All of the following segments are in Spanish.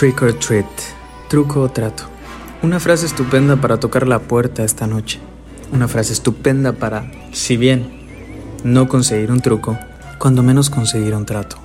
Trick or treat, truco o trato. Una frase estupenda para tocar la puerta esta noche. Una frase estupenda para, si bien no conseguir un truco, cuando menos conseguir un trato.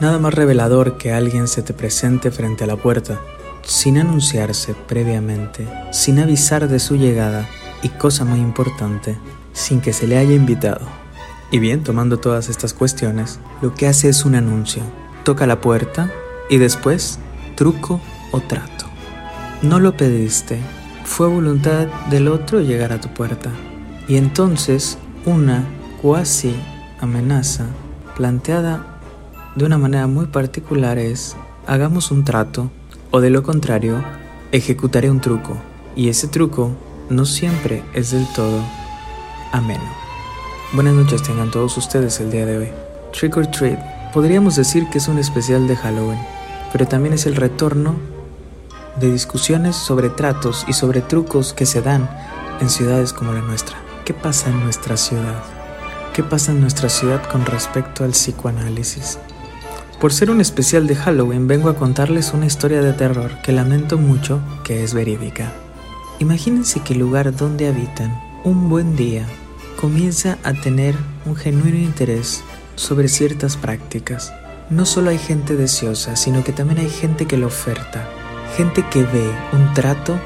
Nada más revelador que alguien se te presente frente a la puerta, sin anunciarse previamente, sin avisar de su llegada y cosa muy importante, sin que se le haya invitado. Y bien, tomando todas estas cuestiones, lo que hace es un anuncio. Toca la puerta y después truco o trato. No lo pediste, fue voluntad del otro llegar a tu puerta. Y entonces una cuasi amenaza planteada de una manera muy particular es, hagamos un trato o de lo contrario, ejecutaré un truco. Y ese truco no siempre es del todo ameno. Buenas noches tengan todos ustedes el día de hoy. Trick or Treat. Podríamos decir que es un especial de Halloween pero también es el retorno de discusiones sobre tratos y sobre trucos que se dan en ciudades como la nuestra. ¿Qué pasa en nuestra ciudad? ¿Qué pasa en nuestra ciudad con respecto al psicoanálisis? Por ser un especial de Halloween vengo a contarles una historia de terror que lamento mucho que es verídica. Imagínense que el lugar donde habitan un buen día comienza a tener un genuino interés sobre ciertas prácticas no solo hay gente deseosa, sino que también hay gente que lo oferta, gente que ve un trato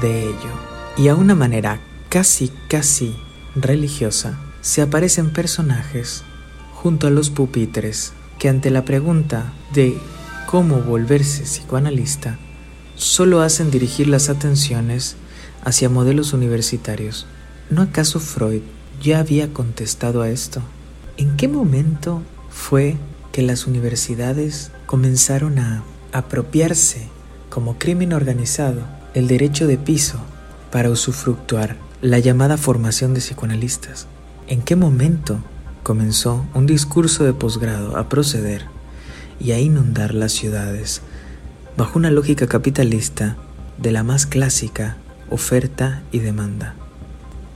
de ello. Y a una manera casi, casi religiosa, se aparecen personajes junto a los pupitres que ante la pregunta de cómo volverse psicoanalista, solo hacen dirigir las atenciones hacia modelos universitarios. ¿No acaso Freud ya había contestado a esto? ¿En qué momento fue que las universidades comenzaron a apropiarse como crimen organizado el derecho de piso para usufructuar la llamada formación de psicoanalistas. ¿En qué momento comenzó un discurso de posgrado a proceder y a inundar las ciudades bajo una lógica capitalista de la más clásica oferta y demanda?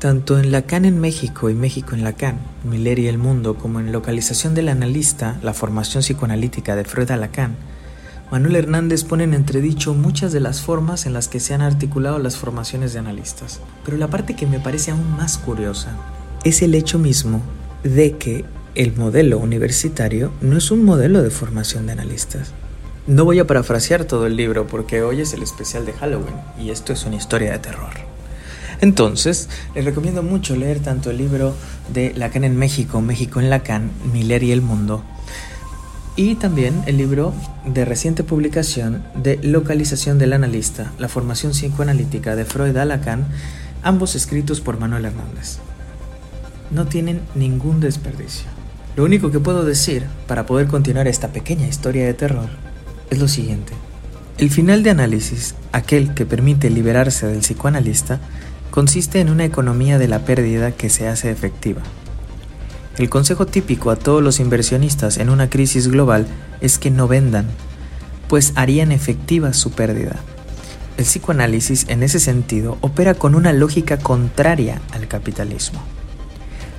Tanto en Lacan en México y México en Lacan, Miller y el mundo, como en Localización del analista, la formación psicoanalítica de Freud a Lacan, Manuel Hernández pone en entredicho muchas de las formas en las que se han articulado las formaciones de analistas. Pero la parte que me parece aún más curiosa es el hecho mismo de que el modelo universitario no es un modelo de formación de analistas. No voy a parafrasear todo el libro porque hoy es el especial de Halloween y esto es una historia de terror. Entonces, les recomiendo mucho leer tanto el libro de Lacan en México, México en Lacan, Miller y el Mundo, y también el libro de reciente publicación de Localización del Analista, la formación psicoanalítica de Freud a Lacan, ambos escritos por Manuel Hernández. No tienen ningún desperdicio. Lo único que puedo decir para poder continuar esta pequeña historia de terror es lo siguiente. El final de análisis, aquel que permite liberarse del psicoanalista, consiste en una economía de la pérdida que se hace efectiva. El consejo típico a todos los inversionistas en una crisis global es que no vendan, pues harían efectiva su pérdida. El psicoanálisis en ese sentido opera con una lógica contraria al capitalismo.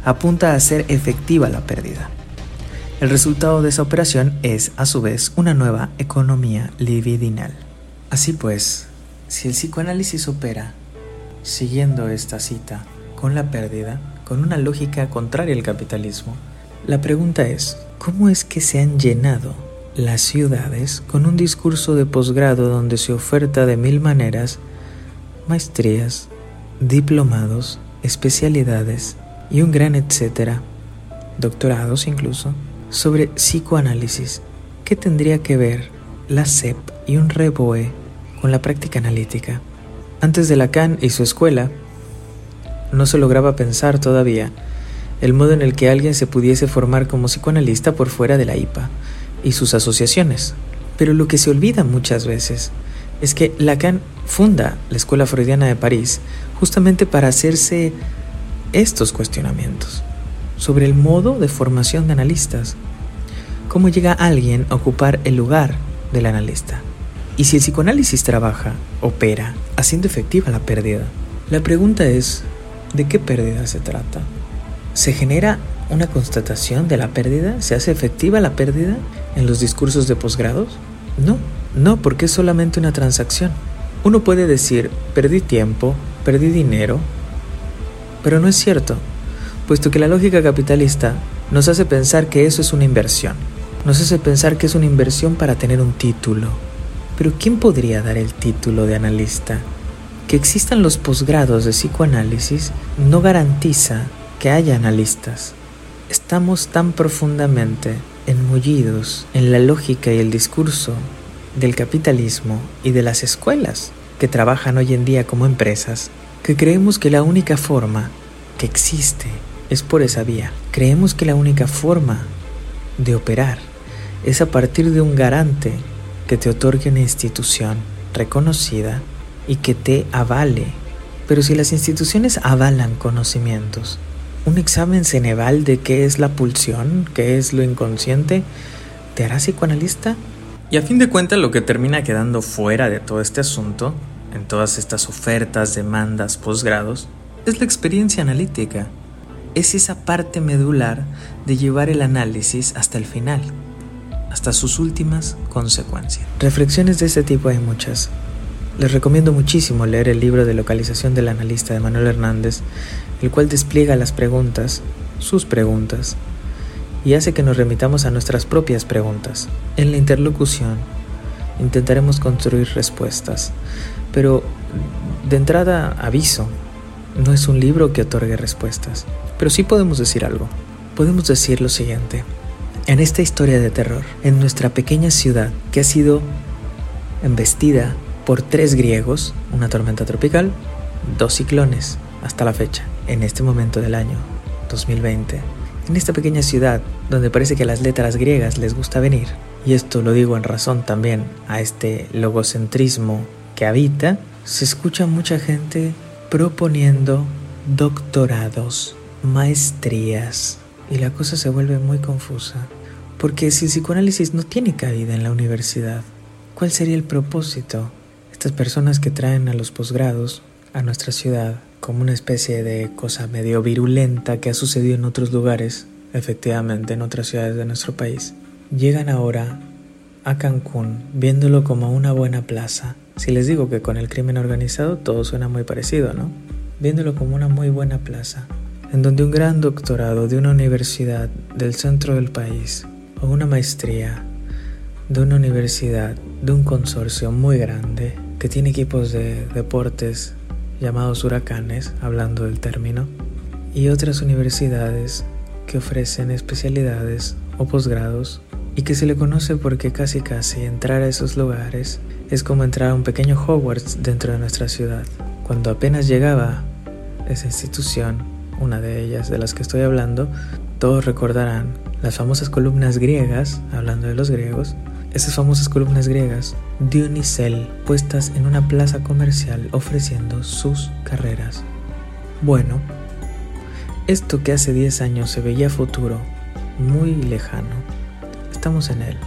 Apunta a hacer efectiva la pérdida. El resultado de esa operación es, a su vez, una nueva economía libidinal. Así pues, si el psicoanálisis opera siguiendo esta cita con la pérdida, con una lógica contraria al capitalismo, la pregunta es, ¿cómo es que se han llenado las ciudades con un discurso de posgrado donde se oferta de mil maneras maestrías, diplomados, especialidades y un gran etcétera, doctorados incluso, sobre psicoanálisis? ¿Qué tendría que ver la CEP y un reboe con la práctica analítica? Antes de Lacan y su escuela, no se lograba pensar todavía el modo en el que alguien se pudiese formar como psicoanalista por fuera de la IPA y sus asociaciones. Pero lo que se olvida muchas veces es que Lacan funda la Escuela Freudiana de París justamente para hacerse estos cuestionamientos sobre el modo de formación de analistas. ¿Cómo llega alguien a ocupar el lugar del analista? Y si el psicoanálisis trabaja, opera, haciendo efectiva la pérdida, la pregunta es, ¿de qué pérdida se trata? ¿Se genera una constatación de la pérdida? ¿Se hace efectiva la pérdida en los discursos de posgrados? No, No, porque es solamente una transacción. Uno puede decir, perdí tiempo, perdí dinero, pero no es cierto, puesto que la lógica capitalista nos hace pensar que eso es una inversión, nos hace pensar que es una inversión para tener un título. Pero ¿quién podría dar el título de analista? Que existan los posgrados de psicoanálisis no garantiza que haya analistas. Estamos tan profundamente enmullidos en la lógica y el discurso del capitalismo y de las escuelas que trabajan hoy en día como empresas, que creemos que la única forma que existe es por esa vía. Creemos que la única forma de operar es a partir de un garante que te otorgue una institución reconocida y que te avale. Pero si las instituciones avalan conocimientos, un examen Ceneval de qué es la pulsión, qué es lo inconsciente, ¿te hará psicoanalista? Y a fin de cuentas lo que termina quedando fuera de todo este asunto, en todas estas ofertas, demandas, posgrados, es la experiencia analítica. Es esa parte medular de llevar el análisis hasta el final, hasta sus últimas consecuencias. Reflexiones de este tipo hay muchas. Les recomiendo muchísimo leer el libro de localización del analista de Manuel Hernández, el cual despliega las preguntas, sus preguntas, y hace que nos remitamos a nuestras propias preguntas. En la interlocución intentaremos construir respuestas, pero de entrada aviso, no es un libro que otorgue respuestas, pero sí podemos decir algo. Podemos decir lo siguiente. En esta historia de terror, en nuestra pequeña ciudad que ha sido embestida por tres griegos, una tormenta tropical, dos ciclones, hasta la fecha, en este momento del año 2020, en esta pequeña ciudad donde parece que las letras griegas les gusta venir, y esto lo digo en razón también a este logocentrismo que habita, se escucha mucha gente proponiendo doctorados, maestrías, y la cosa se vuelve muy confusa. Porque si el psicoanálisis no tiene cabida en la universidad, ¿cuál sería el propósito? Estas personas que traen a los posgrados a nuestra ciudad como una especie de cosa medio virulenta que ha sucedido en otros lugares, efectivamente en otras ciudades de nuestro país, llegan ahora a Cancún viéndolo como una buena plaza. Si les digo que con el crimen organizado todo suena muy parecido, ¿no? Viéndolo como una muy buena plaza, en donde un gran doctorado de una universidad del centro del país o una maestría de una universidad de un consorcio muy grande que tiene equipos de deportes llamados huracanes, hablando del término, y otras universidades que ofrecen especialidades o posgrados y que se le conoce porque casi casi entrar a esos lugares es como entrar a un pequeño Hogwarts dentro de nuestra ciudad. Cuando apenas llegaba esa institución, una de ellas de las que estoy hablando, todos recordarán las famosas columnas griegas, hablando de los griegos, esas famosas columnas griegas de unicel puestas en una plaza comercial ofreciendo sus carreras. Bueno, esto que hace 10 años se veía futuro, muy lejano, estamos en él.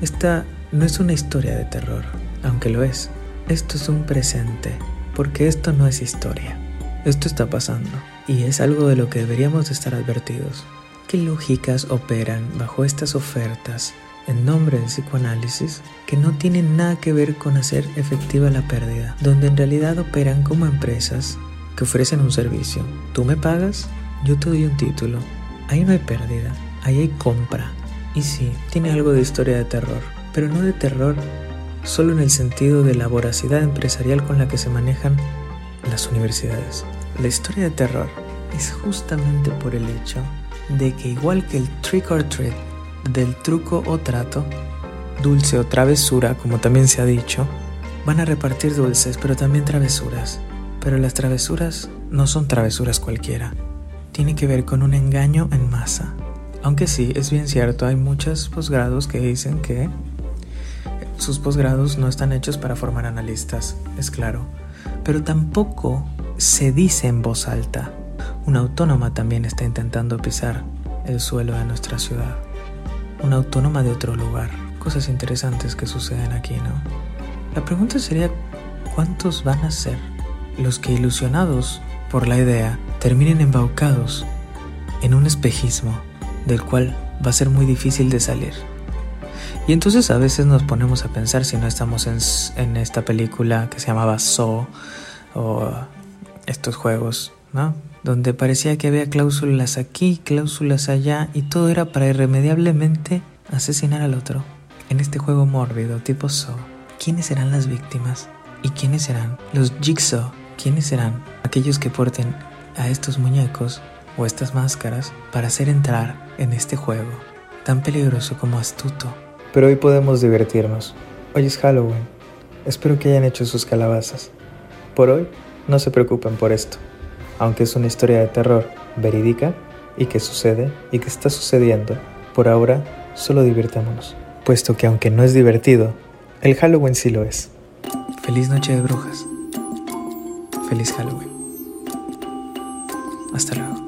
Esta no es una historia de terror, aunque lo es. Esto es un presente, porque esto no es historia. Esto está pasando, y es algo de lo que deberíamos de estar advertidos. ¿Qué lógicas operan bajo estas ofertas en nombre del psicoanálisis que no tienen nada que ver con hacer efectiva la pérdida, donde en realidad operan como empresas que ofrecen un servicio. Tú me pagas, yo te doy un título. Ahí no hay pérdida, ahí hay compra. Y sí, tiene algo de historia de terror, pero no de terror solo en el sentido de la voracidad empresarial con la que se manejan las universidades. La historia de terror es justamente por el hecho de que igual que el trick or treat del truco o trato, dulce o travesura, como también se ha dicho, van a repartir dulces, pero también travesuras. Pero las travesuras no son travesuras cualquiera. Tiene que ver con un engaño en masa. Aunque sí, es bien cierto, hay muchos posgrados que dicen que sus posgrados no están hechos para formar analistas, es claro. Pero tampoco se dice en voz alta. Una autónoma también está intentando pisar el suelo de nuestra ciudad una autónoma de otro lugar. Cosas interesantes que suceden aquí, ¿no? La pregunta sería, ¿cuántos van a ser los que ilusionados por la idea terminen embaucados en un espejismo del cual va a ser muy difícil de salir? Y entonces a veces nos ponemos a pensar si no estamos en, en esta película que se llamaba Saw o estos juegos, ¿no? Donde parecía que había cláusulas aquí, cláusulas allá y todo era para irremediablemente asesinar al otro. En este juego mórbido tipo Saw, ¿quiénes serán las víctimas? ¿Y quiénes serán los Jigsaw? ¿Quiénes serán aquellos que porten a estos muñecos o estas máscaras para hacer entrar en este juego tan peligroso como astuto? Pero hoy podemos divertirnos. Hoy es Halloween. Espero que hayan hecho sus calabazas. Por hoy, no se preocupen por esto. Aunque es una historia de terror verídica y que sucede y que está sucediendo, por ahora solo divirtámonos. Puesto que aunque no es divertido, el Halloween sí lo es. Feliz noche de brujas. Feliz Halloween. Hasta luego.